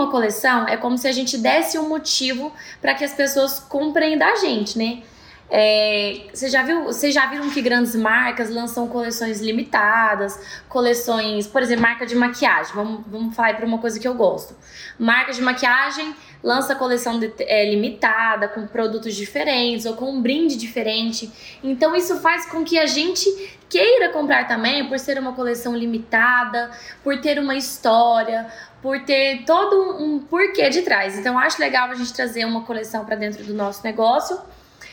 uma coleção, é como se a gente desse um motivo para que as pessoas comprem da gente, né? É, você já viu, vocês já viram que grandes marcas lançam coleções limitadas, coleções, por exemplo, marca de maquiagem. Vamos, vamos falar para uma coisa que eu gosto. Marca de maquiagem lança coleção de, é, limitada com produtos diferentes ou com um brinde diferente. Então isso faz com que a gente queira comprar também por ser uma coleção limitada, por ter uma história, por ter todo um porquê de trás. Então acho legal a gente trazer uma coleção para dentro do nosso negócio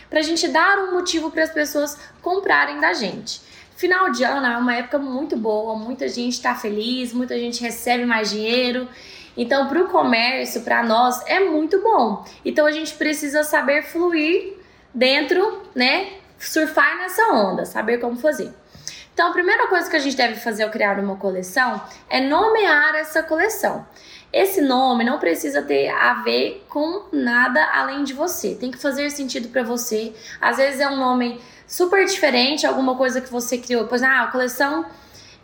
para a gente dar um motivo para as pessoas comprarem da gente. Final de ano é uma época muito boa, muita gente está feliz, muita gente recebe mais dinheiro. Então, para o comércio, para nós, é muito bom. Então, a gente precisa saber fluir dentro, né? Surfar nessa onda, saber como fazer. Então, a primeira coisa que a gente deve fazer ao criar uma coleção é nomear essa coleção. Esse nome não precisa ter a ver com nada além de você. Tem que fazer sentido para você. Às vezes é um nome super diferente, alguma coisa que você criou. Pois, ah, a coleção.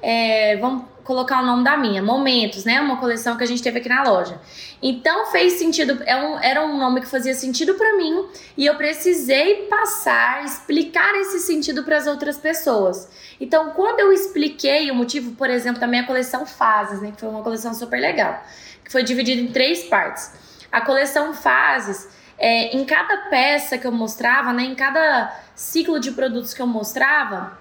É, vamos colocar o nome da minha, Momentos, né? Uma coleção que a gente teve aqui na loja. Então fez sentido, é um, era um nome que fazia sentido para mim e eu precisei passar, explicar esse sentido para as outras pessoas. Então, quando eu expliquei o motivo, por exemplo, da minha coleção Fases, né? Que foi uma coleção super legal que foi dividido em três partes. A coleção Fases, é, em cada peça que eu mostrava, né, em cada ciclo de produtos que eu mostrava,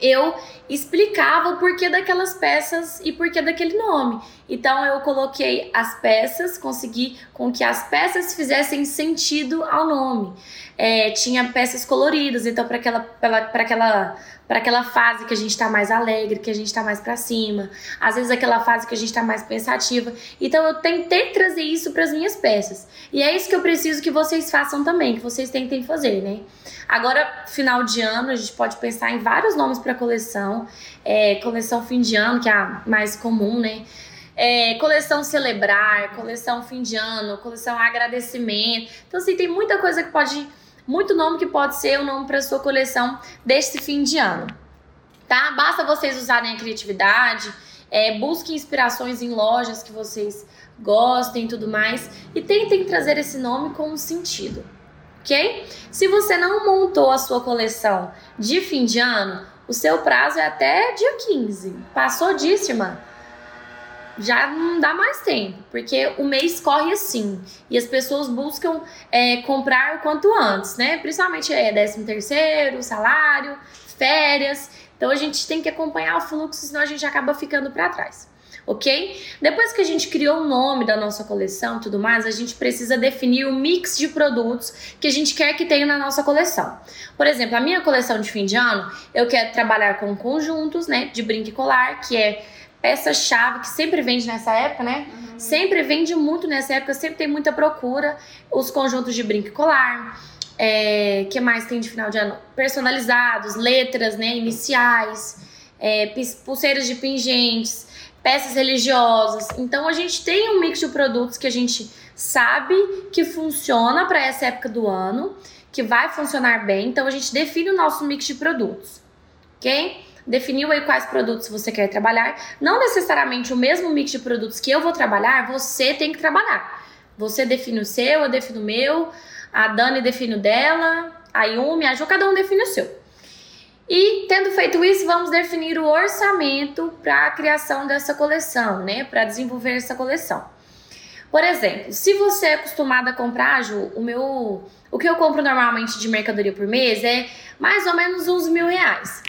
eu explicava o porquê daquelas peças e porquê daquele nome. Então eu coloquei as peças, consegui com que as peças fizessem sentido ao nome. É, tinha peças coloridas, então para aquela, aquela para aquela fase que a gente está mais alegre, que a gente está mais para cima, às vezes aquela fase que a gente está mais pensativa. Então eu tentei trazer isso para as minhas peças. E é isso que eu preciso que vocês façam também, que vocês tentem fazer, né? Agora, final de ano, a gente pode pensar em vários nomes para coleção. É, coleção fim de ano, que é a mais comum, né? É, coleção celebrar, coleção fim de ano, coleção agradecimento. Então, assim, tem muita coisa que pode muito nome que pode ser o nome para sua coleção deste fim de ano. Tá? Basta vocês usarem a criatividade, é, busquem inspirações em lojas que vocês gostem e tudo mais e tentem trazer esse nome com um sentido, ok? Se você não montou a sua coleção de fim de ano, o seu prazo é até dia 15. Passou disso, irmã? Já não dá mais tempo, porque o mês corre assim e as pessoas buscam é, comprar o quanto antes, né? Principalmente é 13 terceiro, salário, férias. Então a gente tem que acompanhar o fluxo, senão a gente acaba ficando para trás. Ok? Depois que a gente criou o nome da nossa coleção e tudo mais, a gente precisa definir o mix de produtos que a gente quer que tenha na nossa coleção. Por exemplo, a minha coleção de fim de ano, eu quero trabalhar com conjuntos, né, de brinco e colar, que é peça-chave que sempre vende nessa época, né? Uhum. Sempre vende muito nessa época, sempre tem muita procura. Os conjuntos de brinco e colar. É, que mais tem de final de ano? Personalizados, letras, né? Iniciais, é, pulseiras de pingentes, peças religiosas. Então a gente tem um mix de produtos que a gente sabe que funciona para essa época do ano, que vai funcionar bem. Então a gente define o nosso mix de produtos, ok? Definiu aí quais produtos você quer trabalhar. Não necessariamente o mesmo mix de produtos que eu vou trabalhar, você tem que trabalhar. Você define o seu, eu defino o meu, a Dani define o dela, a Yumi, a Jo, cada um define o seu. E tendo feito isso, vamos definir o orçamento para a criação dessa coleção, né? Para desenvolver essa coleção. Por exemplo, se você é acostumado a comprar, Ju, o meu. O que eu compro normalmente de mercadoria por mês é mais ou menos uns mil reais.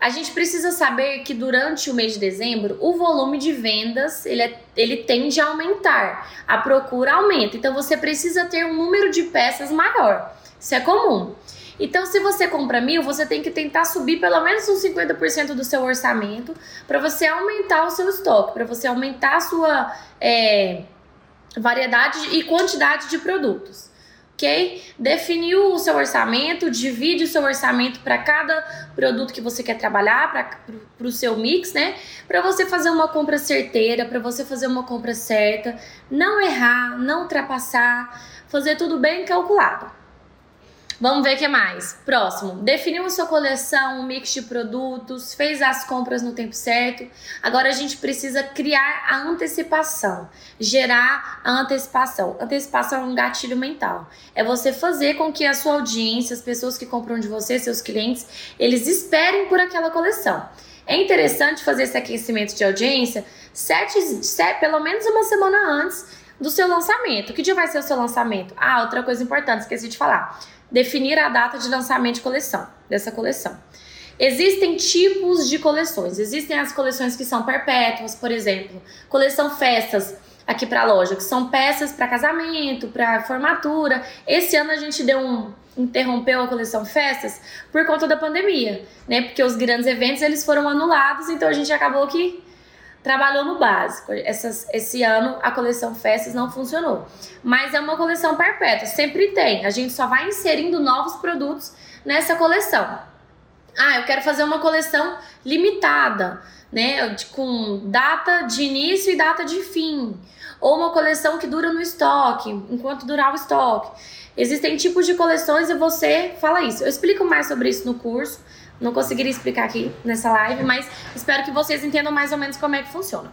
A gente precisa saber que durante o mês de dezembro o volume de vendas ele, é, ele tende a aumentar, a procura aumenta. Então você precisa ter um número de peças maior. Isso é comum. Então, se você compra mil, você tem que tentar subir pelo menos uns 50% do seu orçamento para você aumentar o seu estoque, para você aumentar a sua é, variedade e quantidade de produtos ok? Definiu o seu orçamento, divide o seu orçamento para cada produto que você quer trabalhar, para o seu mix, né? Para você fazer uma compra certeira, para você fazer uma compra certa, não errar, não ultrapassar, fazer tudo bem calculado. Vamos ver o que mais. Próximo. Definiu a sua coleção, um mix de produtos, fez as compras no tempo certo. Agora a gente precisa criar a antecipação, gerar a antecipação. Antecipação é um gatilho mental. É você fazer com que a sua audiência, as pessoas que compram de você, seus clientes, eles esperem por aquela coleção. É interessante fazer esse aquecimento de audiência sete, sete, pelo menos uma semana antes do seu lançamento. Que dia vai ser o seu lançamento? Ah, outra coisa importante, esqueci de falar definir a data de lançamento de coleção, dessa coleção. Existem tipos de coleções. Existem as coleções que são perpétuas, por exemplo, coleção festas aqui para a loja, que são peças para casamento, para formatura. Esse ano a gente deu um interrompeu a coleção festas por conta da pandemia, né? Porque os grandes eventos eles foram anulados, então a gente acabou que trabalhou no básico. Essas, esse ano a coleção Festas não funcionou. Mas é uma coleção perpétua, sempre tem. A gente só vai inserindo novos produtos nessa coleção. Ah, eu quero fazer uma coleção limitada, né? Com data de início e data de fim. Ou uma coleção que dura no estoque, enquanto durar o estoque. Existem tipos de coleções e você fala isso. Eu explico mais sobre isso no curso. Não conseguiria explicar aqui nessa live, mas espero que vocês entendam mais ou menos como é que funciona.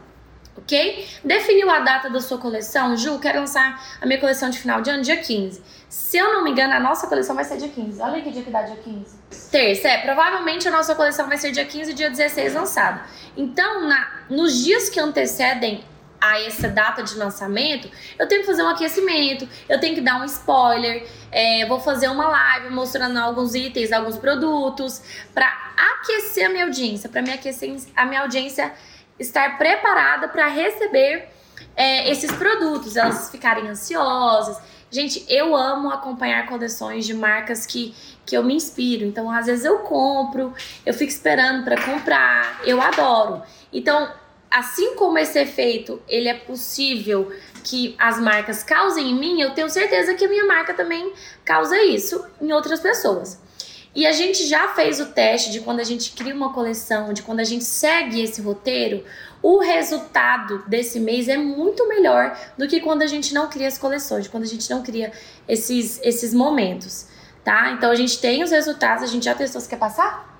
Ok? Definiu a data da sua coleção? Ju, quero lançar a minha coleção de final de ano dia 15. Se eu não me engano, a nossa coleção vai ser dia 15. Olha que dia que dá dia 15. Terça, é. Provavelmente a nossa coleção vai ser dia 15 e dia 16 lançada. Então, na, nos dias que antecedem a essa data de lançamento, eu tenho que fazer um aquecimento, eu tenho que dar um spoiler, é, vou fazer uma live mostrando alguns itens, alguns produtos, para aquecer a minha audiência, para me aquecer a minha audiência estar preparada para receber é, esses produtos, elas ficarem ansiosas. Gente, eu amo acompanhar coleções de marcas que, que eu me inspiro. Então, às vezes eu compro, eu fico esperando para comprar, eu adoro. Então, assim como esse efeito ele é possível que as marcas causem em mim, eu tenho certeza que a minha marca também causa isso em outras pessoas. E a gente já fez o teste de quando a gente cria uma coleção, de quando a gente segue esse roteiro, o resultado desse mês é muito melhor do que quando a gente não cria as coleções, quando a gente não cria esses, esses momentos, tá? Então a gente tem os resultados, a gente já testou. Você quer passar?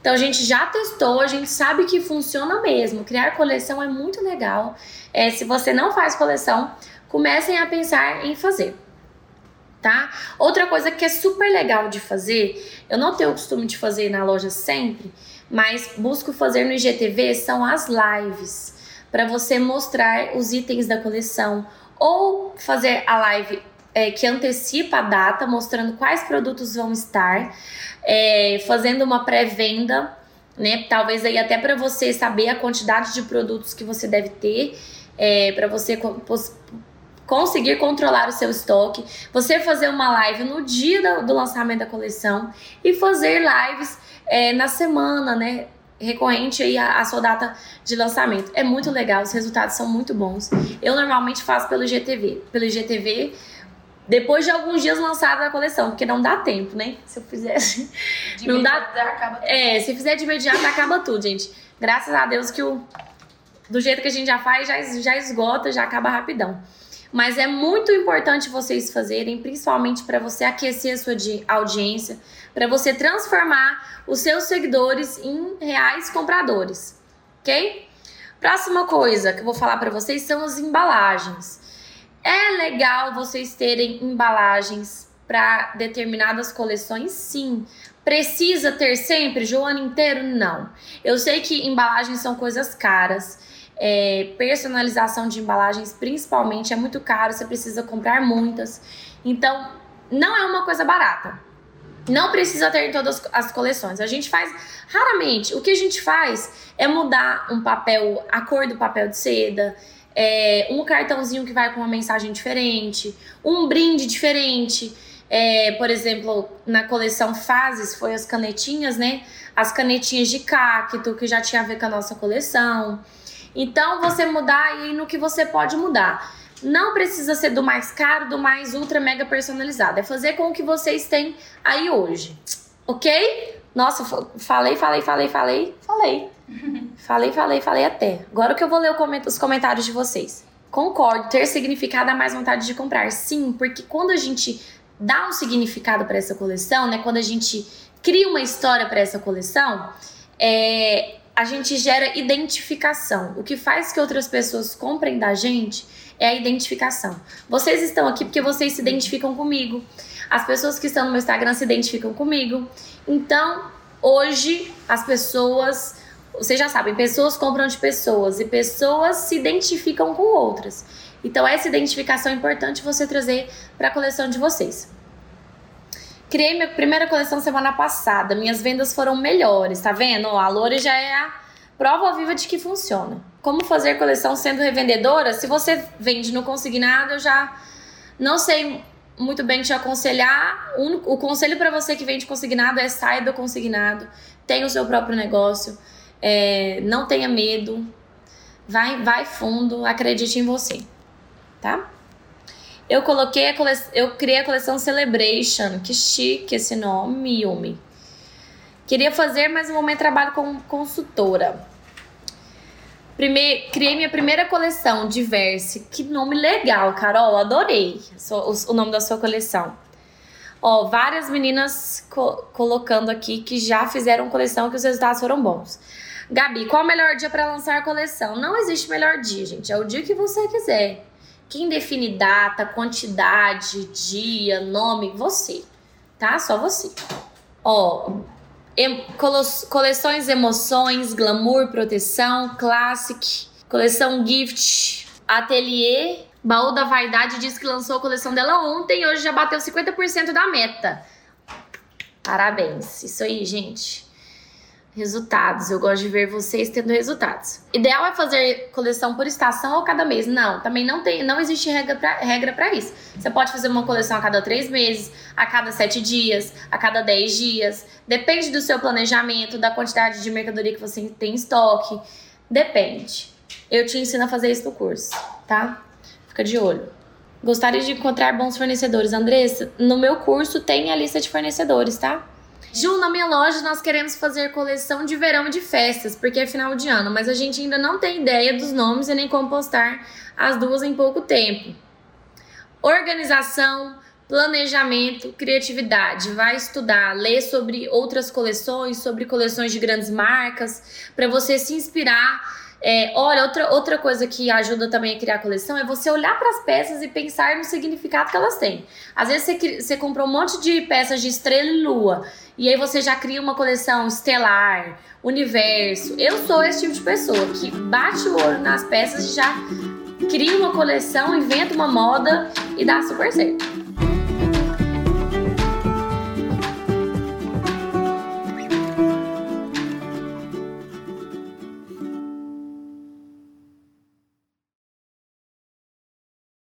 Então a gente já testou, a gente sabe que funciona mesmo. Criar coleção é muito legal. É, se você não faz coleção, comecem a pensar em fazer. Tá? Outra coisa que é super legal de fazer, eu não tenho o costume de fazer na loja sempre, mas busco fazer no IGTV são as lives para você mostrar os itens da coleção ou fazer a live é, que antecipa a data, mostrando quais produtos vão estar, é, fazendo uma pré-venda, né? Talvez aí até para você saber a quantidade de produtos que você deve ter, é, para você conseguir controlar o seu estoque, você fazer uma live no dia do, do lançamento da coleção e fazer lives é, na semana, né? recorrente aí a, a, sua data de lançamento. É muito legal, os resultados são muito bons. Eu normalmente faço pelo GTV. Pelo GTV depois de alguns dias lançada a coleção, porque não dá tempo, né? Se eu fizesse. De não dá. Acaba tudo. É, se fizer de imediato, acaba tudo, gente. Graças a Deus que o. Do jeito que a gente já faz, já, já esgota, já acaba rapidão. Mas é muito importante vocês fazerem, principalmente para você aquecer a sua audiência, para você transformar os seus seguidores em reais compradores, ok? Próxima coisa que eu vou falar para vocês são as embalagens. É legal vocês terem embalagens para determinadas coleções? Sim. Precisa ter sempre, o ano inteiro? Não. Eu sei que embalagens são coisas caras. É, personalização de embalagens, principalmente, é muito caro. Você precisa comprar muitas. Então, não é uma coisa barata. Não precisa ter em todas as coleções. A gente faz raramente. O que a gente faz é mudar um papel, a cor do papel de seda é, um cartãozinho que vai com uma mensagem diferente, um brinde diferente. É, por exemplo, na coleção Fases foi as canetinhas, né? As canetinhas de cacto, que já tinha a ver com a nossa coleção. Então, você mudar aí no que você pode mudar. Não precisa ser do mais caro, do mais ultra mega personalizado. É fazer com o que vocês têm aí hoje. Ok? Nossa, falei, falei, falei, falei, falei. falei, falei, falei até. Agora que eu vou ler os comentários de vocês. Concordo, ter significado a mais vontade de comprar. Sim, porque quando a gente dá um significado para essa coleção, né? Quando a gente cria uma história para essa coleção, é, a gente gera identificação. O que faz que outras pessoas comprem da gente é a identificação. Vocês estão aqui porque vocês se identificam comigo. As pessoas que estão no meu Instagram se identificam comigo. Então, hoje, as pessoas. Vocês já sabem, pessoas compram de pessoas e pessoas se identificam com outras. Então, essa identificação é importante você trazer para a coleção de vocês. Criei minha primeira coleção semana passada. Minhas vendas foram melhores, tá vendo? a Lore já é a prova viva de que funciona. Como fazer coleção sendo revendedora? Se você vende no consignado, eu já não sei muito bem te aconselhar. O conselho para você que vende consignado é saia do consignado, tenha o seu próprio negócio, é, não tenha medo, vai, vai fundo, acredite em você, tá? Eu coloquei a eu criei a coleção Celebration, que chique esse nome, Yumi. Queria fazer, mas no momento trabalho como consultora. Primeiro, criei minha primeira coleção, Diverse. Que nome legal, Carol. Adorei o nome da sua coleção. Ó, várias meninas co colocando aqui que já fizeram coleção que os resultados foram bons. Gabi, qual o melhor dia para lançar a coleção? Não existe melhor dia, gente. É o dia que você quiser. Quem define data, quantidade, dia, nome? Você, tá? Só você. Ó, coleções emoções, glamour, proteção, classic, coleção gift, ateliê, baú da vaidade diz que lançou a coleção dela ontem e hoje já bateu 50% da meta. Parabéns. Isso aí, gente. Resultados. Eu gosto de ver vocês tendo resultados. Ideal é fazer coleção por estação ou cada mês? Não, também não tem, não existe regra para isso. Você pode fazer uma coleção a cada três meses, a cada sete dias, a cada dez dias. Depende do seu planejamento, da quantidade de mercadoria que você tem em estoque. Depende. Eu te ensino a fazer isso no curso, tá? Fica de olho. Gostaria de encontrar bons fornecedores. Andressa, no meu curso tem a lista de fornecedores, tá? Ju, na minha loja nós queremos fazer coleção de verão e de festas, porque é final de ano, mas a gente ainda não tem ideia dos nomes e nem como postar as duas em pouco tempo. Organização, planejamento, criatividade. Vai estudar, ler sobre outras coleções, sobre coleções de grandes marcas, para você se inspirar é, olha, outra, outra coisa que ajuda também a criar coleção é você olhar para as peças e pensar no significado que elas têm. Às vezes você, você comprou um monte de peças de estrela e lua, e aí você já cria uma coleção estelar, universo. Eu sou esse tipo de pessoa que bate o olho nas peças e já cria uma coleção, inventa uma moda e dá super certo.